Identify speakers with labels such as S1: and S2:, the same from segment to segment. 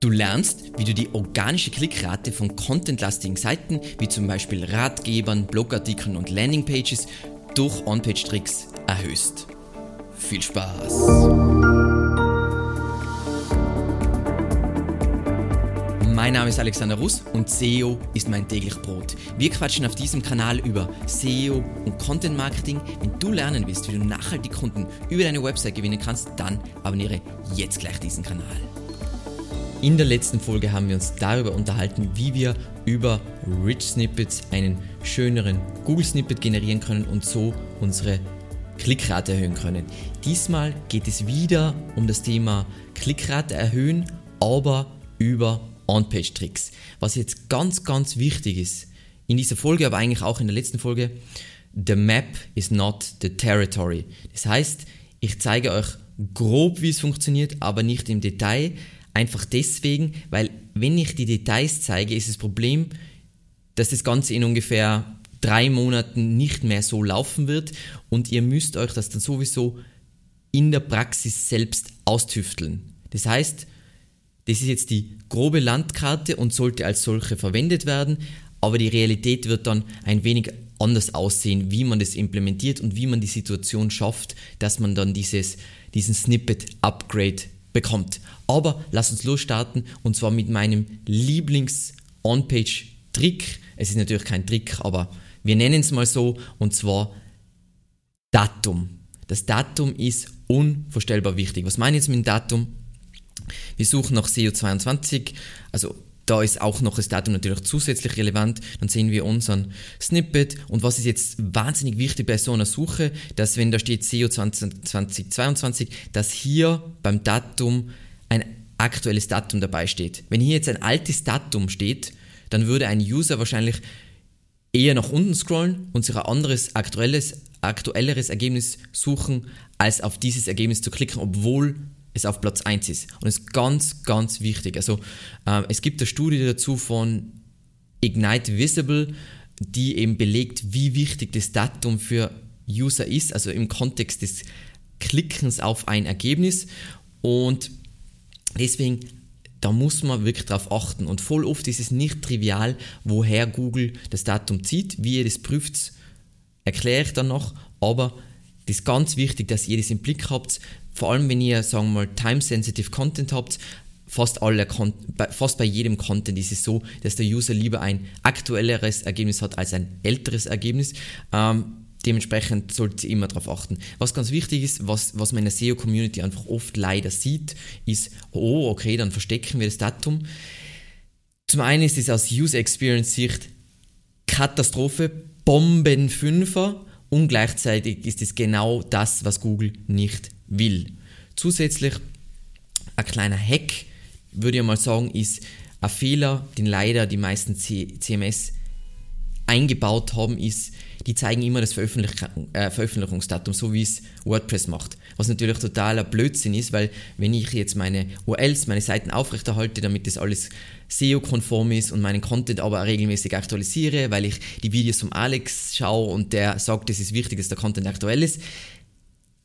S1: Du lernst, wie du die organische Klickrate von contentlastigen Seiten wie zum Beispiel Ratgebern, Blogartikeln und Landingpages durch On-Page-Tricks erhöhst. Viel Spaß! Mein Name ist Alexander Russ und SEO ist mein täglich Brot. Wir quatschen auf diesem Kanal über SEO und Content Marketing. Wenn du lernen willst, wie du nachhaltig Kunden über deine Website gewinnen kannst, dann abonniere jetzt gleich diesen Kanal. In der letzten Folge haben wir uns darüber unterhalten, wie wir über Rich Snippets einen schöneren Google Snippet generieren können und so unsere Klickrate erhöhen können. Diesmal geht es wieder um das Thema Klickrate erhöhen, aber über On-Page-Tricks. Was jetzt ganz, ganz wichtig ist, in dieser Folge, aber eigentlich auch in der letzten Folge, the map is not the territory. Das heißt, ich zeige euch grob, wie es funktioniert, aber nicht im Detail, Einfach deswegen, weil wenn ich die Details zeige, ist das Problem, dass das Ganze in ungefähr drei Monaten nicht mehr so laufen wird und ihr müsst euch das dann sowieso in der Praxis selbst austüfteln. Das heißt, das ist jetzt die grobe Landkarte und sollte als solche verwendet werden, aber die Realität wird dann ein wenig anders aussehen, wie man das implementiert und wie man die Situation schafft, dass man dann dieses, diesen Snippet-Upgrade bekommt. Aber lass uns losstarten und zwar mit meinem Lieblings-On-Page-Trick. Es ist natürlich kein Trick, aber wir nennen es mal so und zwar Datum. Das Datum ist unvorstellbar wichtig. Was meine ich jetzt mit dem Datum? Wir suchen nach SEO22, also da ist auch noch das Datum natürlich zusätzlich relevant. Dann sehen wir unseren Snippet. Und was ist jetzt wahnsinnig wichtig bei so einer Suche, dass wenn da steht SEO 2022, dass hier beim Datum ein aktuelles Datum dabei steht. Wenn hier jetzt ein altes Datum steht, dann würde ein User wahrscheinlich eher nach unten scrollen und sich ein anderes aktuelles, aktuelleres Ergebnis suchen, als auf dieses Ergebnis zu klicken, obwohl es auf Platz 1 ist. Und das ist ganz, ganz wichtig. Also äh, es gibt eine Studie dazu von Ignite Visible, die eben belegt, wie wichtig das Datum für User ist, also im Kontext des Klickens auf ein Ergebnis. Und deswegen, da muss man wirklich darauf achten. Und voll oft ist es nicht trivial, woher Google das Datum zieht. Wie ihr das prüft, erkläre ich dann noch. Aber das ist ganz wichtig, dass ihr das im Blick habt. Vor allem, wenn ihr, sagen wir mal, time-sensitive Content habt, fast, alle, fast bei jedem Content ist es so, dass der User lieber ein aktuelleres Ergebnis hat als ein älteres Ergebnis. Ähm, dementsprechend sollte ihr immer darauf achten. Was ganz wichtig ist, was, was man in der SEO-Community einfach oft leider sieht, ist, oh, okay, dann verstecken wir das Datum. Zum einen ist es aus User Experience Sicht Katastrophe, Bombenfünfer und gleichzeitig ist es genau das, was Google nicht will. Zusätzlich ein kleiner Hack, würde ich mal sagen, ist ein Fehler, den leider die meisten CMS eingebaut haben, ist, die zeigen immer das Veröffentlich äh, Veröffentlichungsdatum, so wie es WordPress macht. Was natürlich totaler Blödsinn ist, weil wenn ich jetzt meine URLs, meine Seiten aufrechterhalte, damit das alles SEO-konform ist und meinen Content aber regelmäßig aktualisiere, weil ich die Videos vom Alex schaue und der sagt, es ist wichtig, dass der Content aktuell ist,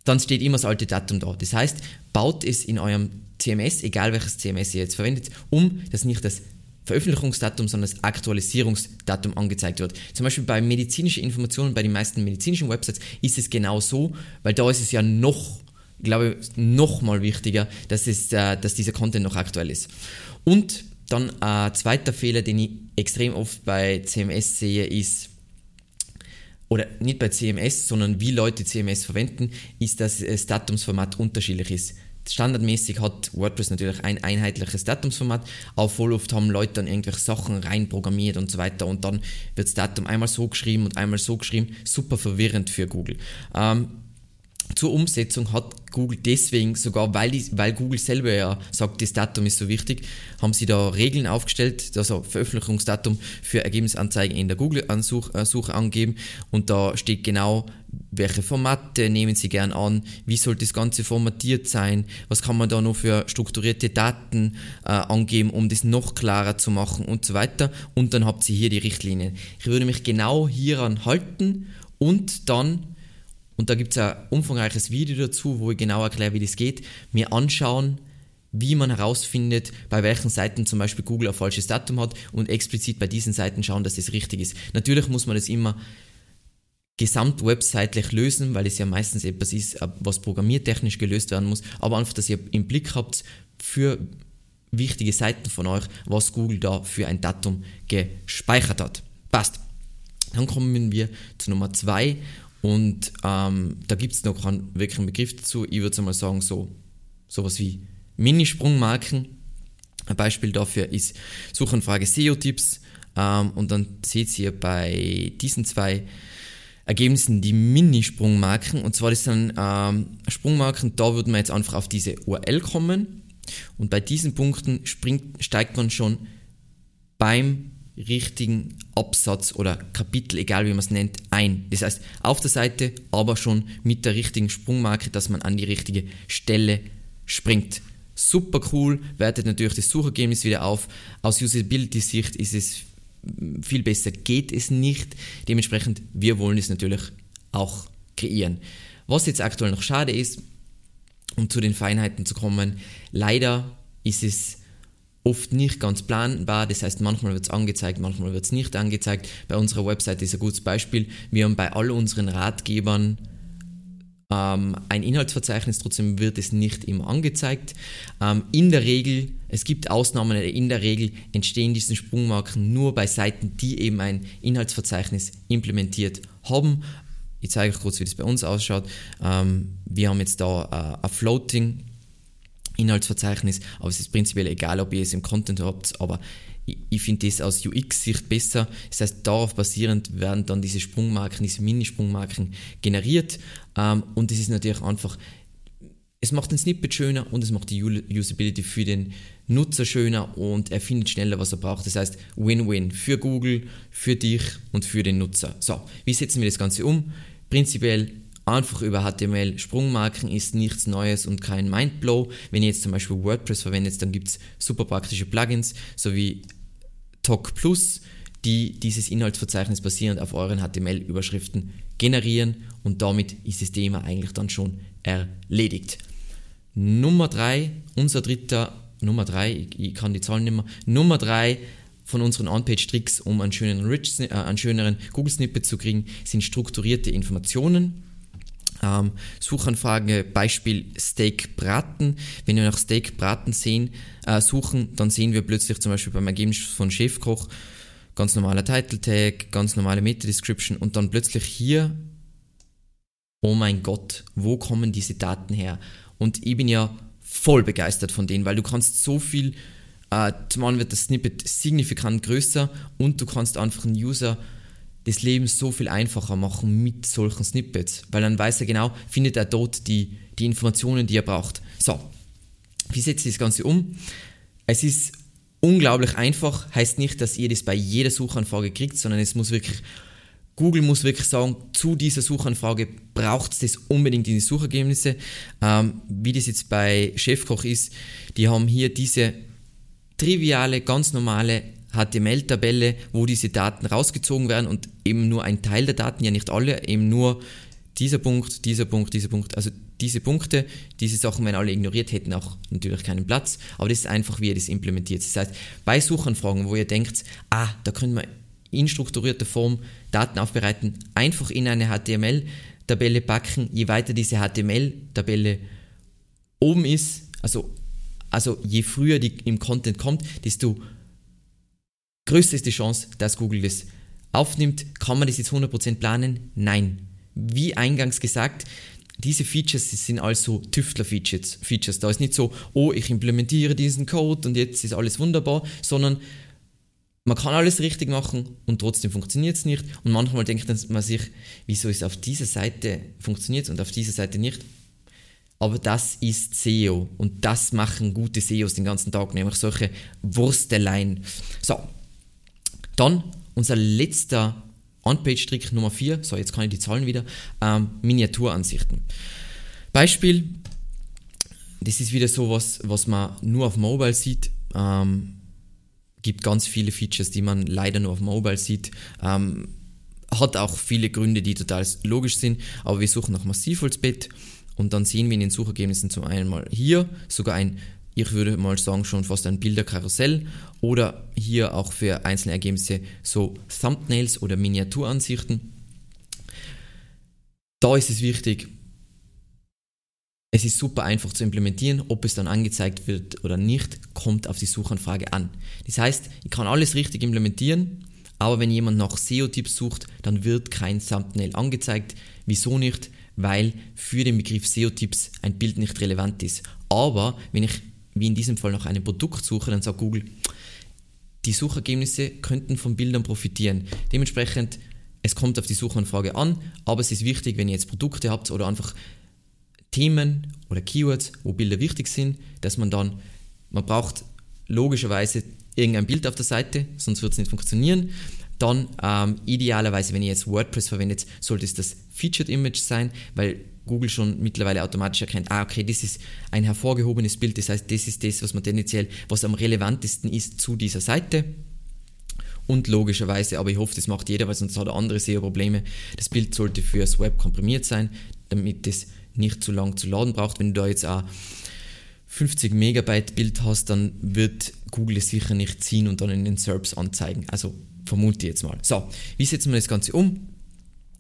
S1: dann steht immer das alte Datum da. Das heißt, baut es in eurem CMS, egal welches CMS ihr jetzt verwendet, um, dass nicht das Veröffentlichungsdatum, sondern das Aktualisierungsdatum angezeigt wird. Zum Beispiel bei medizinischen Informationen, bei den meisten medizinischen Websites ist es genau so, weil da ist es ja noch, ich glaube, noch mal wichtiger, dass, es, äh, dass dieser Content noch aktuell ist. Und dann ein zweiter Fehler, den ich extrem oft bei CMS sehe, ist, oder nicht bei CMS, sondern wie Leute CMS verwenden, ist, dass das Datumsformat unterschiedlich ist. Standardmäßig hat WordPress natürlich ein einheitliches Datumsformat, voll oft haben Leute dann irgendwelche Sachen reinprogrammiert und so weiter und dann wird das Datum einmal so geschrieben und einmal so geschrieben. Super verwirrend für Google. Ähm, zur Umsetzung hat Google deswegen, sogar weil, die, weil Google selber ja sagt, das Datum ist so wichtig, haben sie da Regeln aufgestellt, also Veröffentlichungsdatum für Ergebnisanzeigen in der Google-Suche angeben und da steht genau, welche Formate nehmen Sie gern an, wie soll das Ganze formatiert sein, was kann man da noch für strukturierte Daten äh, angeben, um das noch klarer zu machen und so weiter. Und dann habt ihr hier die Richtlinien. Ich würde mich genau hieran halten und dann und da gibt es ein umfangreiches Video dazu, wo ich genau erkläre, wie das geht, mir anschauen, wie man herausfindet, bei welchen Seiten zum Beispiel Google ein falsches Datum hat und explizit bei diesen Seiten schauen, dass das richtig ist. Natürlich muss man das immer gesamtwebseitlich lösen, weil es ja meistens etwas ist, was programmiertechnisch gelöst werden muss, aber einfach, dass ihr im Blick habt für wichtige Seiten von euch, was Google da für ein Datum gespeichert hat. Passt. Dann kommen wir zu Nummer 2 und ähm, da gibt es noch keinen wirklichen Begriff dazu. Ich würde mal sagen, so sowas wie Minisprungmarken. Ein Beispiel dafür ist Suchanfrage SEO-Tipps ähm, und dann seht ihr bei diesen zwei Ergebnissen die Minisprungmarken und zwar das sind ähm, Sprungmarken, da würden wir jetzt einfach auf diese URL kommen und bei diesen Punkten springt, steigt man schon beim richtigen Absatz oder Kapitel, egal wie man es nennt, ein. Das heißt, auf der Seite, aber schon mit der richtigen Sprungmarke, dass man an die richtige Stelle springt. Super cool, wertet natürlich das Suchergebnis wieder auf. Aus Usability-Sicht ist es viel besser, geht es nicht. Dementsprechend, wir wollen es natürlich auch kreieren. Was jetzt aktuell noch schade ist, um zu den Feinheiten zu kommen, leider ist es oft nicht ganz planbar. Das heißt, manchmal wird es angezeigt, manchmal wird es nicht angezeigt. Bei unserer Website ist ein gutes Beispiel. Wir haben bei all unseren Ratgebern ähm, ein Inhaltsverzeichnis, trotzdem wird es nicht immer angezeigt. Ähm, in der Regel, es gibt Ausnahmen, in der Regel entstehen diese Sprungmarken nur bei Seiten, die eben ein Inhaltsverzeichnis implementiert haben. Ich zeige euch kurz, wie das bei uns ausschaut. Ähm, wir haben jetzt da äh, ein Floating Inhaltsverzeichnis, aber es ist prinzipiell egal, ob ihr es im Content habt, aber ich, ich finde das aus UX-Sicht besser. Das heißt, darauf basierend werden dann diese Sprungmarken, diese Mini-Sprungmarken generiert ähm, und es ist natürlich einfach, es macht den Snippet schöner und es macht die Usability für den Nutzer schöner und er findet schneller, was er braucht. Das heißt, Win-Win für Google, für dich und für den Nutzer. So, wie setzen wir das Ganze um? Prinzipiell einfach über HTML. Sprungmarken ist nichts Neues und kein Mindblow. Wenn ihr jetzt zum Beispiel WordPress verwendet, dann gibt es super praktische Plugins, sowie Talk Plus, die dieses Inhaltsverzeichnis basierend auf euren HTML-Überschriften generieren und damit ist das Thema eigentlich dann schon erledigt. Nummer 3, unser dritter, Nummer 3, ich, ich, kann die Zahlen nicht mehr, Nummer 3 von unseren On-Page-Tricks, um einen schöneren, Rich, äh, einen schöneren Google-Snippet zu kriegen, sind strukturierte Informationen. Ähm, Suchanfrage Beispiel Steak braten. Wenn wir nach Steak braten sehen, äh, suchen, dann sehen wir plötzlich zum Beispiel beim Ergebnis von Chefkoch ganz normaler Title Tag, ganz normale Meta Description und dann plötzlich hier, oh mein Gott, wo kommen diese Daten her? Und ich bin ja voll begeistert von denen, weil du kannst so viel, äh, zum einen wird das Snippet signifikant größer und du kannst einfach einen User das Leben so viel einfacher machen mit solchen Snippets, weil dann weiß er genau, findet er dort die, die Informationen, die er braucht. So, wie setze ich das Ganze um? Es ist unglaublich einfach, heißt nicht, dass ihr das bei jeder Suchanfrage kriegt, sondern es muss wirklich, Google muss wirklich sagen, zu dieser Suchanfrage braucht es das unbedingt in die Suchergebnisse. Ähm, wie das jetzt bei Chefkoch ist, die haben hier diese triviale, ganz normale HTML-Tabelle, wo diese Daten rausgezogen werden und eben nur ein Teil der Daten, ja nicht alle, eben nur dieser Punkt, dieser Punkt, dieser Punkt, also diese Punkte, diese Sachen, wenn alle ignoriert, hätten auch natürlich keinen Platz, aber das ist einfach, wie ihr das implementiert. Das heißt, bei Suchanfragen, wo ihr denkt, ah, da können wir in strukturierter Form Daten aufbereiten, einfach in eine HTML-Tabelle packen, je weiter diese HTML-Tabelle oben ist, also, also je früher die im Content kommt, desto größte ist die Chance, dass Google das aufnimmt. Kann man das jetzt 100% planen? Nein. Wie eingangs gesagt, diese Features sind also Tüftler-Features. Features. Da ist nicht so, oh, ich implementiere diesen Code und jetzt ist alles wunderbar, sondern man kann alles richtig machen und trotzdem funktioniert es nicht. Und manchmal denkt man sich, wieso ist auf dieser Seite funktioniert und auf dieser Seite nicht. Aber das ist SEO und das machen gute SEOs den ganzen Tag, nämlich solche Wursteleien. So, dann unser letzter On-Page-Trick Nummer 4, so jetzt kann ich die Zahlen wieder, ähm, Miniaturansichten. Beispiel, das ist wieder so was, was man nur auf Mobile sieht. Ähm, gibt ganz viele Features, die man leider nur auf Mobile sieht. Ähm, hat auch viele Gründe, die total logisch sind, aber wir suchen nach Massivholzbett und dann sehen wir in den Suchergebnissen zum einen mal hier sogar ein ich würde mal sagen, schon fast ein Bilderkarussell oder hier auch für einzelne Ergebnisse so Thumbnails oder Miniaturansichten. Da ist es wichtig, es ist super einfach zu implementieren, ob es dann angezeigt wird oder nicht, kommt auf die Suchanfrage an. Das heißt, ich kann alles richtig implementieren, aber wenn jemand nach SEO-Tipps sucht, dann wird kein Thumbnail angezeigt. Wieso nicht? Weil für den Begriff SEO-Tipps ein Bild nicht relevant ist. Aber wenn ich wie in diesem Fall nach einem Produkt suche, dann sagt Google, die Suchergebnisse könnten von Bildern profitieren. Dementsprechend, es kommt auf die Suchanfrage an, aber es ist wichtig, wenn ihr jetzt Produkte habt oder einfach Themen oder Keywords, wo Bilder wichtig sind, dass man dann, man braucht logischerweise irgendein Bild auf der Seite, sonst wird es nicht funktionieren. Dann ähm, idealerweise, wenn ihr jetzt WordPress verwendet, sollte es das Featured Image sein, weil Google schon mittlerweile automatisch erkennt, ah, okay, das ist ein hervorgehobenes Bild, das heißt, das ist das, was man tendenziell, was am relevantesten ist zu dieser Seite. Und logischerweise, aber ich hoffe, das macht jeder, weil sonst hat er andere SEO-Probleme. Das Bild sollte fürs Web komprimiert sein, damit es nicht zu lang zu laden braucht. Wenn du da jetzt auch 50 Megabyte Bild hast, dann wird Google es sicher nicht ziehen und dann in den SERPs anzeigen. Also vermute ich jetzt mal. So, wie setzen wir das Ganze um?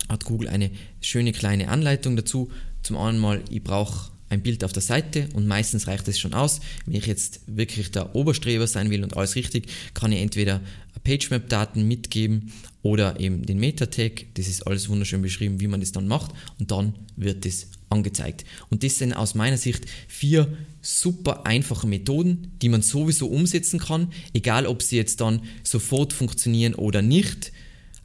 S1: Hat Google eine schöne kleine Anleitung dazu. Zum einen mal, ich brauche ein Bild auf der Seite und meistens reicht es schon aus. Wenn ich jetzt wirklich der Oberstreber sein will und alles richtig, kann ich entweder PageMap-Daten mitgeben oder eben den Meta-Tag. Das ist alles wunderschön beschrieben, wie man das dann macht und dann wird es angezeigt. Und das sind aus meiner Sicht vier super einfache Methoden, die man sowieso umsetzen kann, egal ob sie jetzt dann sofort funktionieren oder nicht.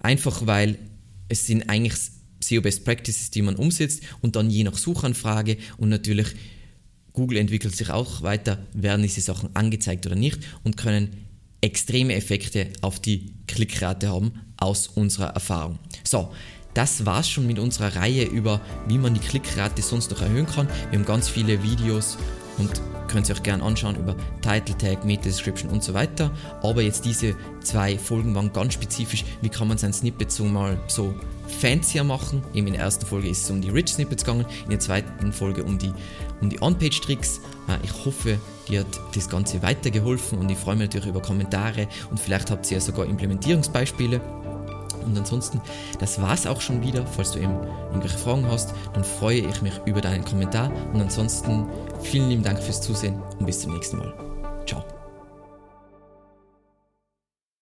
S1: Einfach weil es sind eigentlich SEO Best Practices, die man umsetzt und dann je nach Suchanfrage und natürlich Google entwickelt sich auch weiter, werden diese Sachen angezeigt oder nicht und können extreme Effekte auf die Klickrate haben aus unserer Erfahrung. So, das war's schon mit unserer Reihe über, wie man die Klickrate sonst noch erhöhen kann. Wir haben ganz viele Videos und könnt ihr euch gerne anschauen über Title Tag, Meta Description und so weiter. Aber jetzt diese zwei Folgen waren ganz spezifisch, wie kann man sein Snippet so mal so fancier machen. Eben in der ersten Folge ist es um die Rich Snippets gegangen, in der zweiten Folge um die, um die On-Page-Tricks. Äh, ich hoffe, dir hat das Ganze weitergeholfen und ich freue mich natürlich über Kommentare und vielleicht habt ihr ja sogar Implementierungsbeispiele. Und ansonsten, das war's auch schon wieder. Falls du eben irgendwelche Fragen hast, dann freue ich mich über deinen Kommentar. Und ansonsten vielen lieben Dank fürs Zusehen und bis zum nächsten Mal. Ciao.